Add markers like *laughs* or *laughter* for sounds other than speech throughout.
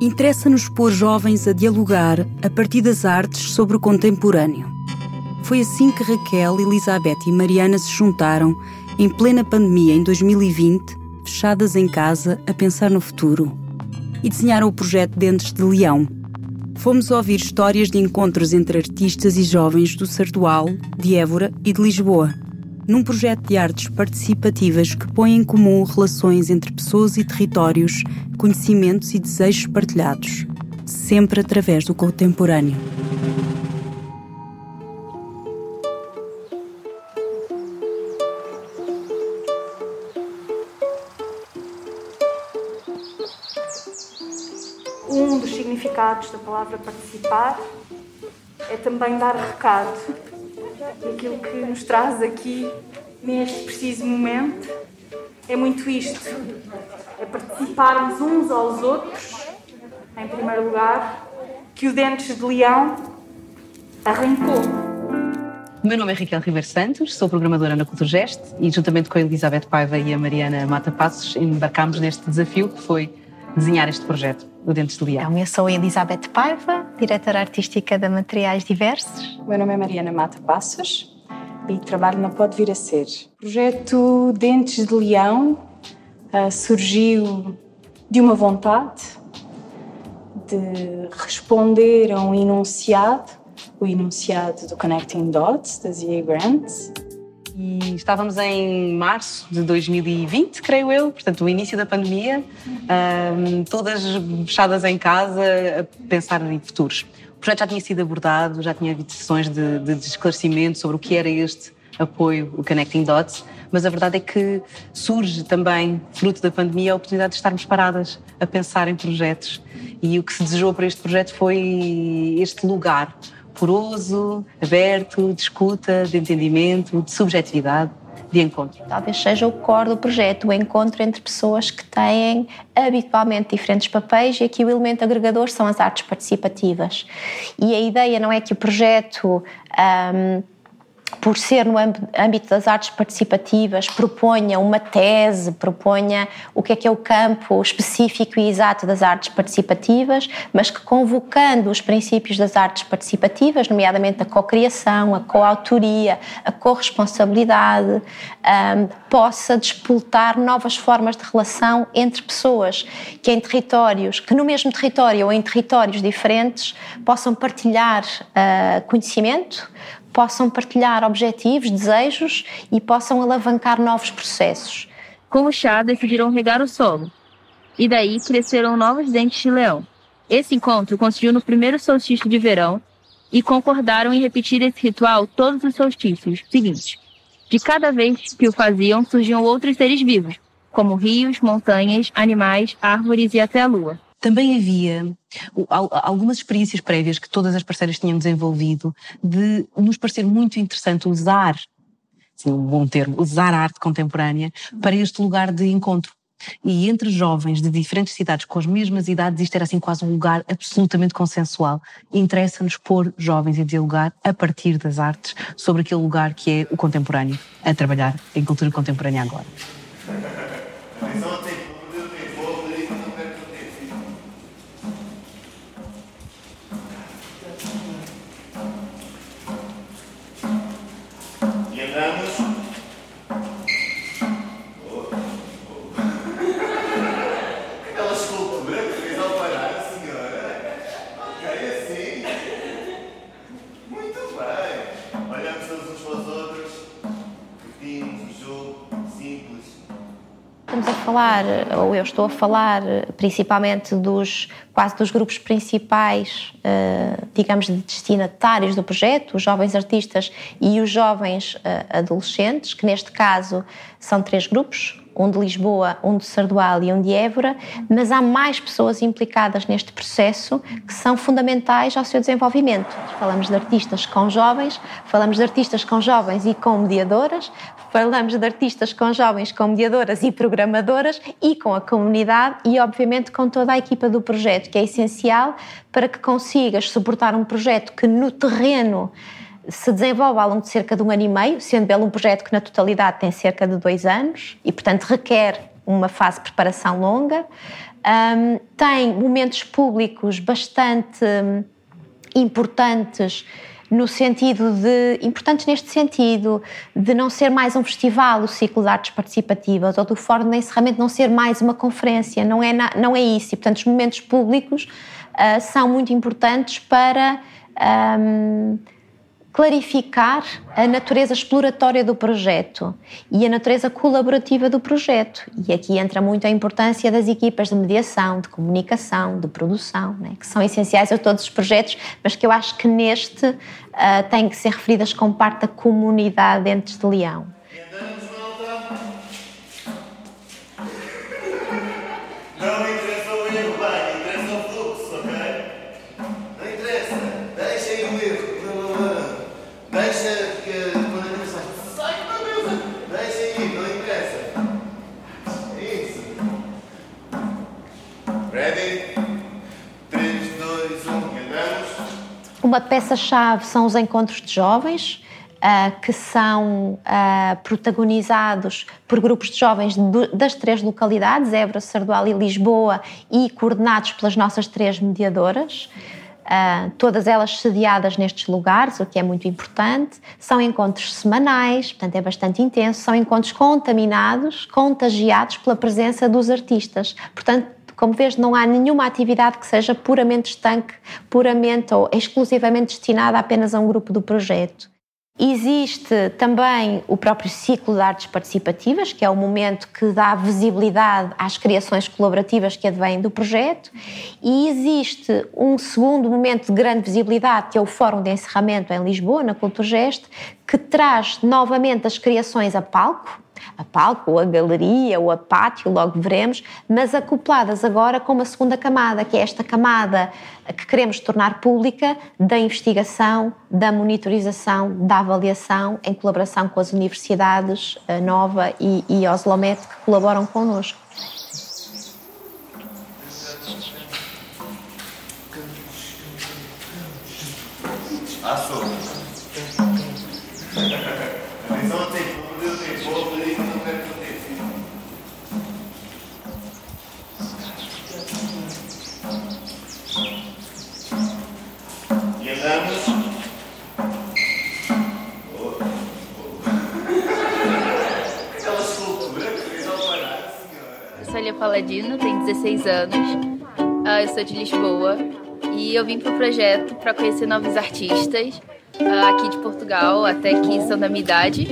Interessa-nos pôr jovens a dialogar a partir das artes sobre o contemporâneo. Foi assim que Raquel, Elizabeth e Mariana se juntaram, em plena pandemia em 2020, fechadas em casa a pensar no futuro, e desenharam o projeto Dentes de Leão. Fomos ouvir histórias de encontros entre artistas e jovens do Sardual, de Évora e de Lisboa num projeto de artes participativas que põe em comum relações entre pessoas e territórios, conhecimentos e desejos partilhados, sempre através do contemporâneo. Um dos significados da palavra participar é também dar recado aquilo que nos traz aqui neste preciso momento é muito isto: é participarmos uns aos outros, em primeiro lugar, que o Dentes de Leão arrancou. O meu nome é Raquel Ribeiro Santos, sou programadora na Culturgest e, juntamente com a Elizabeth Paiva e a Mariana Mata Passos, embarcámos neste desafio que foi desenhar este projeto, o Dentes de Leão. Então, eu sou a Elizabeth Paiva, diretora artística da Materiais Diversos. O meu nome é Mariana Mata Passos e trabalho na Pode Vir a Ser. O projeto Dentes de Leão uh, surgiu de uma vontade de responder a um enunciado, o enunciado do Connecting Dots, da Z.A. Grant, e estávamos em março de 2020, creio eu, portanto, o início da pandemia, um, todas fechadas em casa a pensar em futuros. O projeto já tinha sido abordado, já tinha havido sessões de, de, de esclarecimento sobre o que era este apoio, o Connecting Dots, mas a verdade é que surge também, fruto da pandemia, a oportunidade de estarmos paradas a pensar em projetos. E o que se desejou para este projeto foi este lugar poroso, aberto, de escuta, de entendimento, de subjetividade, de encontro. Talvez seja o core do projeto, o encontro entre pessoas que têm habitualmente diferentes papéis e aqui o elemento agregador são as artes participativas. E a ideia não é que o projeto. Um, por ser no âmbito das artes participativas, proponha uma tese, proponha o que é que é o campo específico e exato das artes participativas, mas que convocando os princípios das artes participativas, nomeadamente a co-criação, a coautoria, a corresponsabilidade, um, possa despoltar novas formas de relação entre pessoas que em territórios, que no mesmo território ou em territórios diferentes, possam partilhar uh, conhecimento, possam partilhar objetivos, desejos e possam alavancar novos processos. Com o chá, decidiram regar o solo. E daí cresceram novos dentes de leão. Esse encontro coincidiu no primeiro solstício de verão e concordaram em repetir esse ritual todos os solstícios seguintes. De cada vez que o faziam, surgiam outros seres vivos, como rios, montanhas, animais, árvores e até a lua. Também havia algumas experiências prévias que todas as parceiras tinham desenvolvido de nos parecer muito interessante usar, sim, um bom termo, usar a arte contemporânea para este lugar de encontro. E entre jovens de diferentes cidades com as mesmas idades, isto era assim quase um lugar absolutamente consensual. Interessa-nos pôr jovens a dialogar a partir das artes sobre aquele lugar que é o contemporâneo, a trabalhar em cultura contemporânea agora. Falar, ou eu estou a falar, principalmente dos quase dos grupos principais, eh, digamos, de destinatários do projeto, os jovens artistas e os jovens eh, adolescentes, que neste caso são três grupos, um de Lisboa, um de Sardual e um de Évora, mas há mais pessoas implicadas neste processo que são fundamentais ao seu desenvolvimento. Falamos de artistas com jovens, falamos de artistas com jovens e com mediadoras, falamos de artistas com jovens, com mediadoras e programadoras e com a comunidade e, obviamente, com toda a equipa do projeto, que é essencial para que consigas suportar um projeto que no terreno se desenvolve ao longo de cerca de um ano e meio, sendo ele um projeto que na totalidade tem cerca de dois anos e, portanto, requer uma fase de preparação longa, um, tem momentos públicos bastante hum, importantes no sentido de, importantes neste sentido, de não ser mais um festival, o ciclo de artes participativas, ou do fórum de encerramento não ser mais uma conferência, não é, na, não é isso. E, portanto, os momentos públicos uh, são muito importantes para um, clarificar a natureza exploratória do projeto e a natureza colaborativa do projeto. E aqui entra muito a importância das equipas de mediação, de comunicação, de produção, né, que são essenciais a todos os projetos, mas que eu acho que neste uh, têm que ser referidas como parte da comunidade Dentes de Leão. Uma peça-chave são os encontros de jovens, uh, que são uh, protagonizados por grupos de jovens das três localidades, Évora, Sardual e Lisboa, e coordenados pelas nossas três mediadoras. Uh, todas elas sediadas nestes lugares, o que é muito importante. São encontros semanais, portanto é bastante intenso. São encontros contaminados, contagiados pela presença dos artistas. Portanto, como vês, não há nenhuma atividade que seja puramente estanque, puramente ou exclusivamente destinada apenas a um grupo do projeto. Existe também o próprio ciclo de artes participativas, que é o momento que dá visibilidade às criações colaborativas que advêm do projeto, e existe um segundo momento de grande visibilidade, que é o Fórum de Encerramento em Lisboa, na Culturgest, que traz novamente as criações a palco, a palco, ou a galeria, ou a pátio, logo veremos, mas acopladas agora com uma segunda camada, que é esta camada que queremos tornar pública da investigação, da monitorização, da avaliação, em colaboração com as universidades Nova e, e Oslomet, que colaboram connosco. Aço. *laughs* Célia Paladino, tenho 16 anos, uh, eu sou de Lisboa e eu vim para o projeto para conhecer novos artistas uh, aqui de Portugal, até que são da minha idade,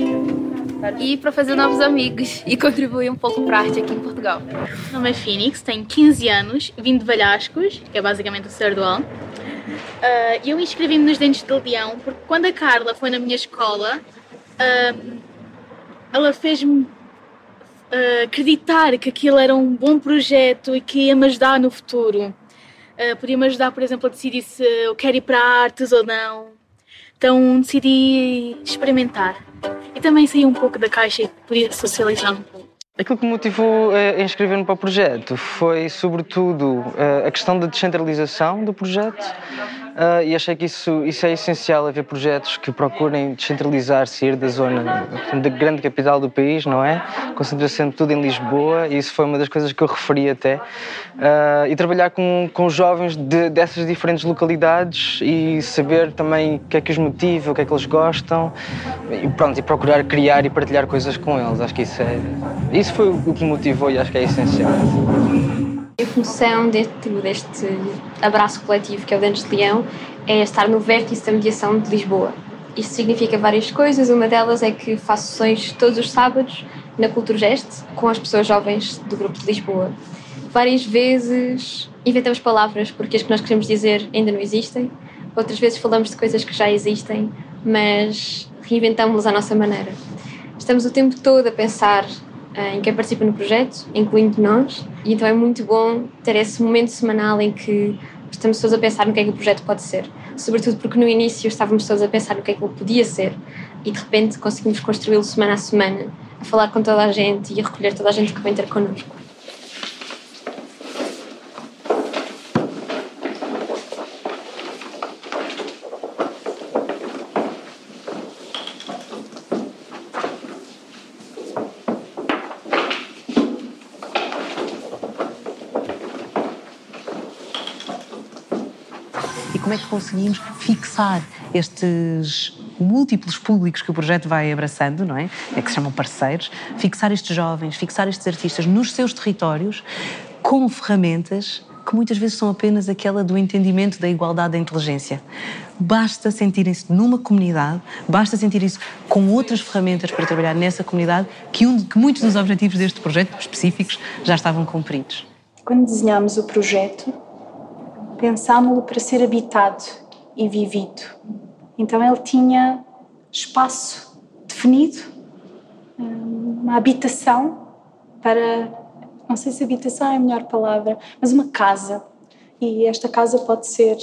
e para fazer novos amigos *laughs* e contribuir um pouco para a arte aqui em Portugal. Meu nome é Phoenix, tenho 15 anos, vim de Valhascos, que é basicamente o Sardual. Uh, eu inscrevi-me nos Dentes de Leão porque quando a Carla foi na minha escola, ela fez-me uh, acreditar que aquilo era um bom projeto e que ia me ajudar no futuro. Uh, podia me ajudar, por exemplo, a decidir se eu quero ir para artes ou não. Então decidi experimentar. E também sair um pouco da caixa e podia socializar um pouco. Aquilo que me motivou a inscrever-me para o projeto foi, sobretudo, a questão da descentralização do projeto uh, e achei que isso, isso é essencial, haver projetos que procurem descentralizar, sair da zona, da grande capital do país, não é? Concentração tudo em Lisboa e isso foi uma das coisas que eu referi até. Uh, e trabalhar com, com jovens de, dessas diferentes localidades e saber também o que é que os motiva, o que é que eles gostam e pronto, e procurar criar e partilhar coisas com eles. Acho que isso é... Isso foi o que me motivou e acho que é essencial. A função deste, deste abraço coletivo, que é o Dentes de Leão, é estar no vértice da mediação de Lisboa. Isto significa várias coisas, uma delas é que faço sessões todos os sábados na Culturgest com as pessoas jovens do grupo de Lisboa. Várias vezes inventamos palavras porque as que nós queremos dizer ainda não existem, outras vezes falamos de coisas que já existem, mas reinventamos-las à nossa maneira. Estamos o tempo todo a pensar em quem participa no projeto, incluindo nós, e então é muito bom ter esse momento semanal em que estamos todos a pensar no que é que o projeto pode ser. Sobretudo porque no início estávamos todos a pensar no que é que ele podia ser e de repente conseguimos construí-lo semana a semana, a falar com toda a gente e a recolher toda a gente que vem ter connosco. Como é que conseguimos fixar estes múltiplos públicos que o projeto vai abraçando, não é? É que se chamam parceiros, fixar estes jovens, fixar estes artistas nos seus territórios com ferramentas que muitas vezes são apenas aquela do entendimento da igualdade da inteligência. Basta sentirem-se numa comunidade, basta sentirem-se com outras ferramentas para trabalhar nessa comunidade, que, um, que muitos dos objetivos deste projeto específicos já estavam cumpridos. Quando desenhámos o projeto, pensámos-lo para ser habitado e vivido. Então ele tinha espaço definido, uma habitação para, não sei se habitação é a melhor palavra, mas uma casa. E esta casa pode ser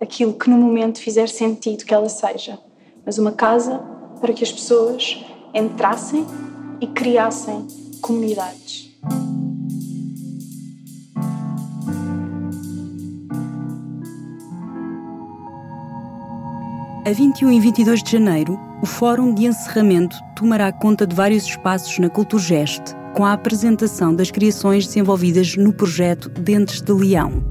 aquilo que no momento fizer sentido que ela seja, mas uma casa para que as pessoas entrassem e criassem comunidades. A 21 e 22 de janeiro, o Fórum de Encerramento tomará conta de vários espaços na Culturgest, com a apresentação das criações desenvolvidas no projeto Dentes de Leão.